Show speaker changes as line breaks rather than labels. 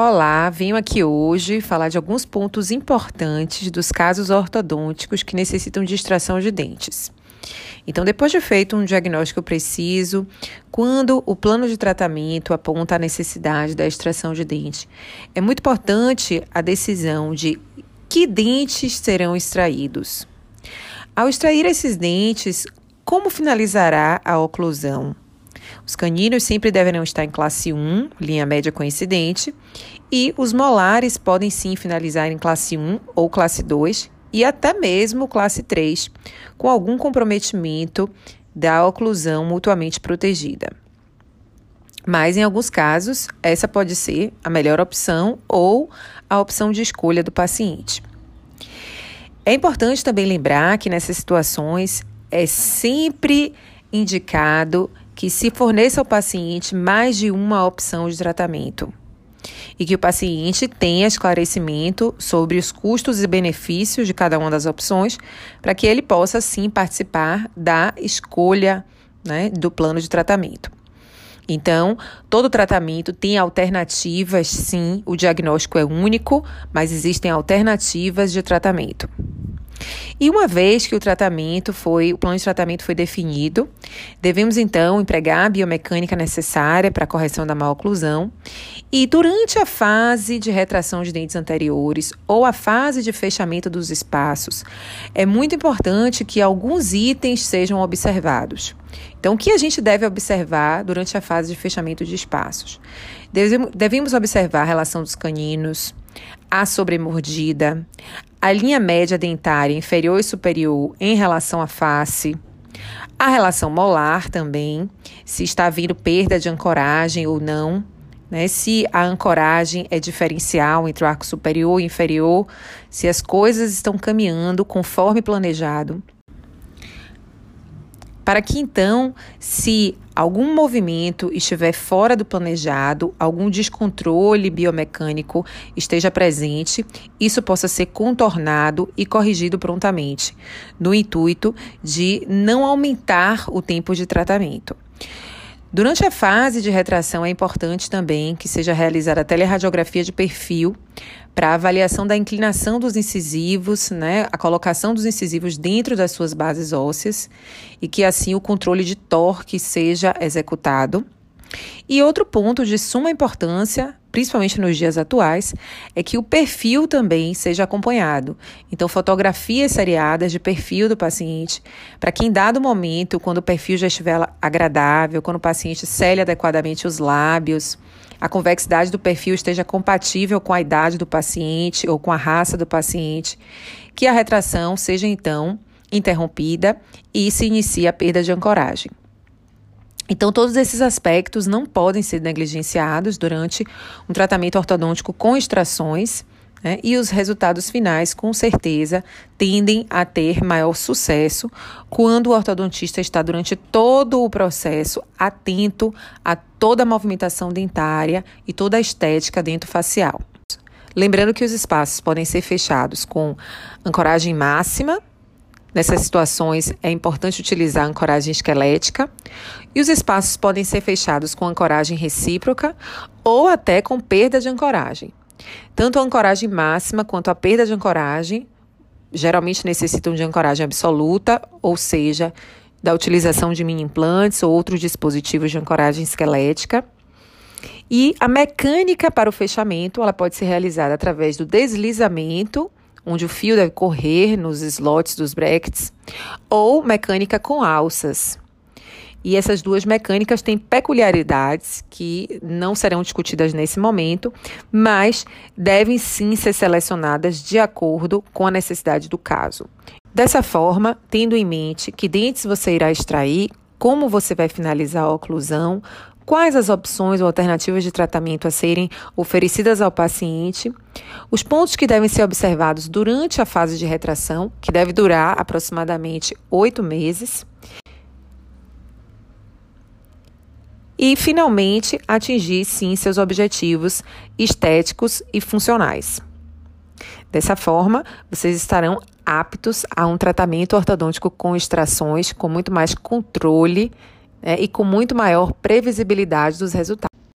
Olá, venho aqui hoje falar de alguns pontos importantes dos casos ortodônticos que necessitam de extração de dentes. Então, depois de feito um diagnóstico preciso, quando o plano de tratamento aponta a necessidade da extração de dente, é muito importante a decisão de que dentes serão extraídos. Ao extrair esses dentes, como finalizará a oclusão? Os caninos sempre deverão estar em classe 1, linha média coincidente, e os molares podem sim finalizar em classe 1 ou classe 2 e até mesmo classe 3, com algum comprometimento da oclusão mutuamente protegida. Mas em alguns casos, essa pode ser a melhor opção ou a opção de escolha do paciente. É importante também lembrar que nessas situações é sempre indicado que se forneça ao paciente mais de uma opção de tratamento e que o paciente tenha esclarecimento sobre os custos e benefícios de cada uma das opções, para que ele possa sim participar da escolha né, do plano de tratamento. Então, todo tratamento tem alternativas, sim, o diagnóstico é único, mas existem alternativas de tratamento. E uma vez que o tratamento foi, o plano de tratamento foi definido, devemos então empregar a biomecânica necessária para a correção da maloclusão. E durante a fase de retração de dentes anteriores ou a fase de fechamento dos espaços, é muito importante que alguns itens sejam observados. Então, o que a gente deve observar durante a fase de fechamento de espaços? Devemos observar a relação dos caninos, a sobremordida, a linha média dentária inferior e superior em relação à face, a relação molar também, se está havendo perda de ancoragem ou não, né? Se a ancoragem é diferencial entre o arco superior e inferior, se as coisas estão caminhando conforme planejado para que então, se algum movimento estiver fora do planejado, algum descontrole biomecânico esteja presente, isso possa ser contornado e corrigido prontamente, no intuito de não aumentar o tempo de tratamento. Durante a fase de retração, é importante também que seja realizada a teleradiografia de perfil para avaliação da inclinação dos incisivos, né, a colocação dos incisivos dentro das suas bases ósseas e que assim o controle de torque seja executado. E outro ponto de suma importância, principalmente nos dias atuais, é que o perfil também seja acompanhado. Então, fotografias seriadas de perfil do paciente, para que em dado momento, quando o perfil já estiver agradável, quando o paciente cele adequadamente os lábios, a convexidade do perfil esteja compatível com a idade do paciente ou com a raça do paciente, que a retração seja então interrompida e se inicie a perda de ancoragem. Então, todos esses aspectos não podem ser negligenciados durante um tratamento ortodôntico com extrações. Né? E os resultados finais, com certeza, tendem a ter maior sucesso quando o ortodontista está durante todo o processo atento a toda a movimentação dentária e toda a estética dentofacial. Lembrando que os espaços podem ser fechados com ancoragem máxima, Nessas situações, é importante utilizar ancoragem esquelética e os espaços podem ser fechados com ancoragem recíproca ou até com perda de ancoragem. Tanto a ancoragem máxima quanto a perda de ancoragem geralmente necessitam de ancoragem absoluta, ou seja, da utilização de mini implantes ou outros dispositivos de ancoragem esquelética. E a mecânica para o fechamento, ela pode ser realizada através do deslizamento onde o fio deve correr nos slots dos brackets, ou mecânica com alças. E essas duas mecânicas têm peculiaridades que não serão discutidas nesse momento, mas devem sim ser selecionadas de acordo com a necessidade do caso. Dessa forma, tendo em mente que dentes você irá extrair, como você vai finalizar a oclusão, quais as opções ou alternativas de tratamento a serem oferecidas ao paciente, os pontos que devem ser observados durante a fase de retração, que deve durar aproximadamente oito meses. E, finalmente, atingir sim seus objetivos estéticos e funcionais. Dessa forma, vocês estarão aptos a um tratamento ortodôntico com extrações, com muito mais controle né, e com muito maior previsibilidade dos resultados.